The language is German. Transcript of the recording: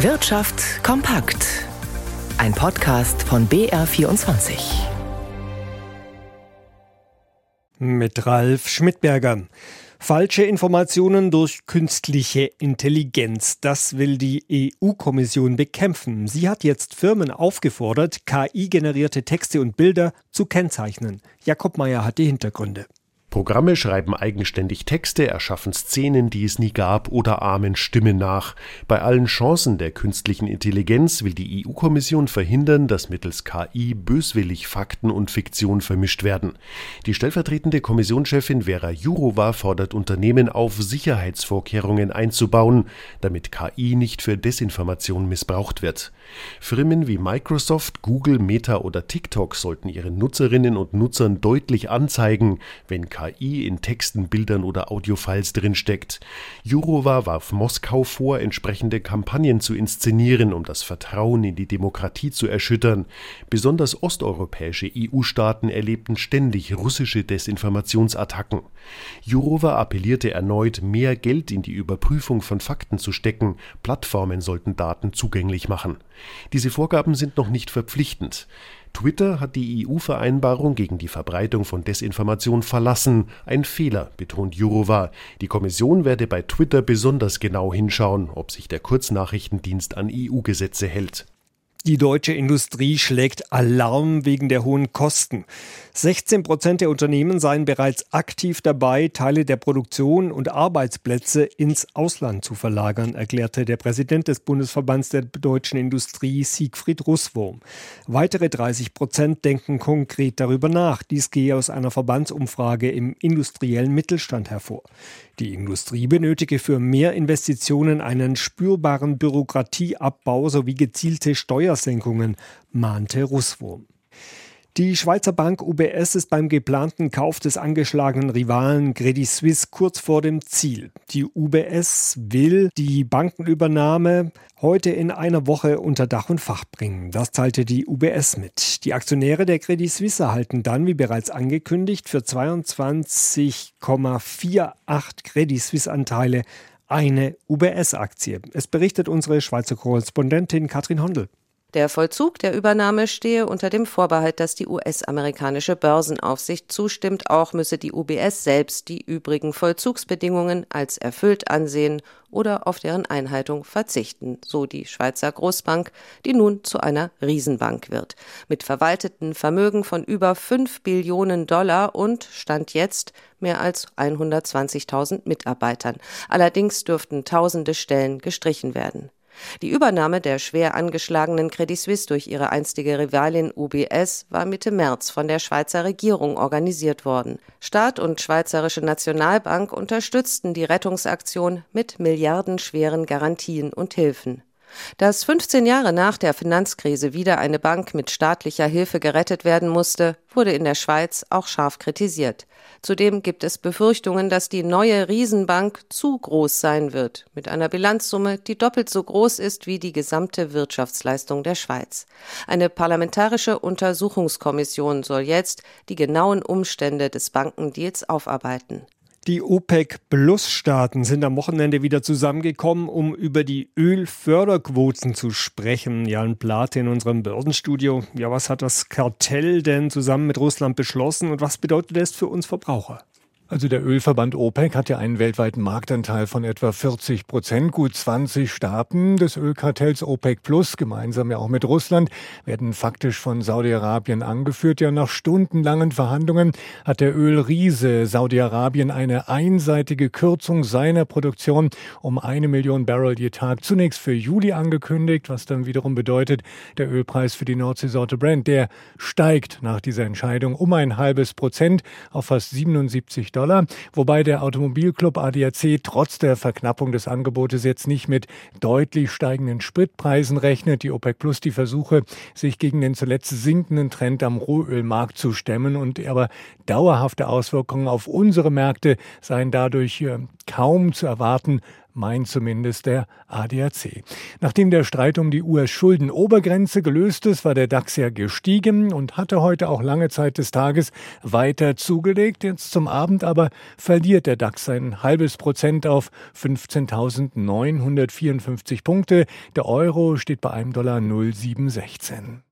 Wirtschaft kompakt. Ein Podcast von BR24. Mit Ralf Schmidberger. Falsche Informationen durch künstliche Intelligenz. Das will die EU-Kommission bekämpfen. Sie hat jetzt Firmen aufgefordert, KI-generierte Texte und Bilder zu kennzeichnen. Jakob Meyer hat die Hintergründe. Programme schreiben eigenständig Texte, erschaffen Szenen, die es nie gab, oder ahmen Stimmen nach. Bei allen Chancen der künstlichen Intelligenz will die EU-Kommission verhindern, dass mittels KI böswillig Fakten und Fiktion vermischt werden. Die stellvertretende Kommissionschefin Vera Jourova fordert Unternehmen auf, Sicherheitsvorkehrungen einzubauen, damit KI nicht für Desinformation missbraucht wird. Firmen wie Microsoft, Google, Meta oder TikTok sollten ihren Nutzerinnen und Nutzern deutlich anzeigen, wenn KI in Texten, Bildern oder Audiofiles drinsteckt. Jourova warf Moskau vor, entsprechende Kampagnen zu inszenieren, um das Vertrauen in die Demokratie zu erschüttern. Besonders osteuropäische EU-Staaten erlebten ständig russische Desinformationsattacken. Jourova appellierte erneut, mehr Geld in die Überprüfung von Fakten zu stecken. Plattformen sollten Daten zugänglich machen. Diese Vorgaben sind noch nicht verpflichtend. Twitter hat die EU-Vereinbarung gegen die Verbreitung von Desinformation verlassen. Ein Fehler, betont Jourova. Die Kommission werde bei Twitter besonders genau hinschauen, ob sich der Kurznachrichtendienst an EU-Gesetze hält. Die deutsche Industrie schlägt Alarm wegen der hohen Kosten. 16 Prozent der Unternehmen seien bereits aktiv dabei, Teile der Produktion und Arbeitsplätze ins Ausland zu verlagern, erklärte der Präsident des Bundesverbands der deutschen Industrie Siegfried Russwurm. Weitere 30 Prozent denken konkret darüber nach. Dies gehe aus einer Verbandsumfrage im industriellen Mittelstand hervor. Die Industrie benötige für mehr Investitionen einen spürbaren Bürokratieabbau sowie gezielte Steuersenkungen, mahnte Russwurm. Die Schweizer Bank UBS ist beim geplanten Kauf des angeschlagenen Rivalen Credit Suisse kurz vor dem Ziel. Die UBS will die Bankenübernahme heute in einer Woche unter Dach und Fach bringen. Das teilte die UBS mit. Die Aktionäre der Credit Suisse erhalten dann, wie bereits angekündigt, für 22,48 Credit Suisse Anteile eine UBS-Aktie. Es berichtet unsere Schweizer Korrespondentin Katrin Hondel. Der Vollzug der Übernahme stehe unter dem Vorbehalt, dass die US-amerikanische Börsenaufsicht zustimmt. Auch müsse die UBS selbst die übrigen Vollzugsbedingungen als erfüllt ansehen oder auf deren Einhaltung verzichten, so die Schweizer Großbank, die nun zu einer Riesenbank wird. Mit verwalteten Vermögen von über 5 Billionen Dollar und Stand jetzt mehr als 120.000 Mitarbeitern. Allerdings dürften tausende Stellen gestrichen werden. Die Übernahme der schwer angeschlagenen Credit Suisse durch ihre einstige Rivalin UBS war Mitte März von der Schweizer Regierung organisiert worden. Staat und Schweizerische Nationalbank unterstützten die Rettungsaktion mit milliardenschweren Garantien und Hilfen. Dass 15 Jahre nach der Finanzkrise wieder eine Bank mit staatlicher Hilfe gerettet werden musste, wurde in der Schweiz auch scharf kritisiert. Zudem gibt es Befürchtungen, dass die neue Riesenbank zu groß sein wird, mit einer Bilanzsumme, die doppelt so groß ist wie die gesamte Wirtschaftsleistung der Schweiz. Eine parlamentarische Untersuchungskommission soll jetzt die genauen Umstände des Bankendeals aufarbeiten. Die OPEC-Plus-Staaten sind am Wochenende wieder zusammengekommen, um über die Ölförderquoten zu sprechen. Jan Plate in unserem Börsenstudio. Ja, was hat das Kartell denn zusammen mit Russland beschlossen und was bedeutet das für uns Verbraucher? Also der Ölverband OPEC hat ja einen weltweiten Marktanteil von etwa 40 Prozent. Gut 20 Staaten des Ölkartells OPEC Plus, gemeinsam ja auch mit Russland, werden faktisch von Saudi-Arabien angeführt. Ja, nach stundenlangen Verhandlungen hat der Ölriese Saudi-Arabien eine einseitige Kürzung seiner Produktion um eine Million Barrel je Tag zunächst für Juli angekündigt, was dann wiederum bedeutet, der Ölpreis für die Nordseesorte Brent, der steigt nach dieser Entscheidung um ein halbes Prozent auf fast 77 Dollar, wobei der Automobilclub ADAC trotz der Verknappung des Angebotes jetzt nicht mit deutlich steigenden Spritpreisen rechnet. Die OPEC Plus die Versuche, sich gegen den zuletzt sinkenden Trend am Rohölmarkt zu stemmen und aber dauerhafte Auswirkungen auf unsere Märkte seien dadurch äh, kaum zu erwarten, meint zumindest der ADAC. Nachdem der Streit um die US-Schuldenobergrenze gelöst ist, war der DAX ja gestiegen und hatte heute auch lange Zeit des Tages weiter zugelegt. Jetzt zum Abend aber verliert der DAX ein halbes Prozent auf 15.954 Punkte. Der Euro steht bei einem Dollar 0,716.